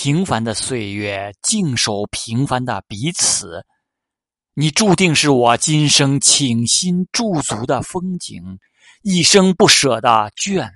平凡的岁月静守平凡的彼此。你注定是我今生倾心驻足的风景一生不舍的眷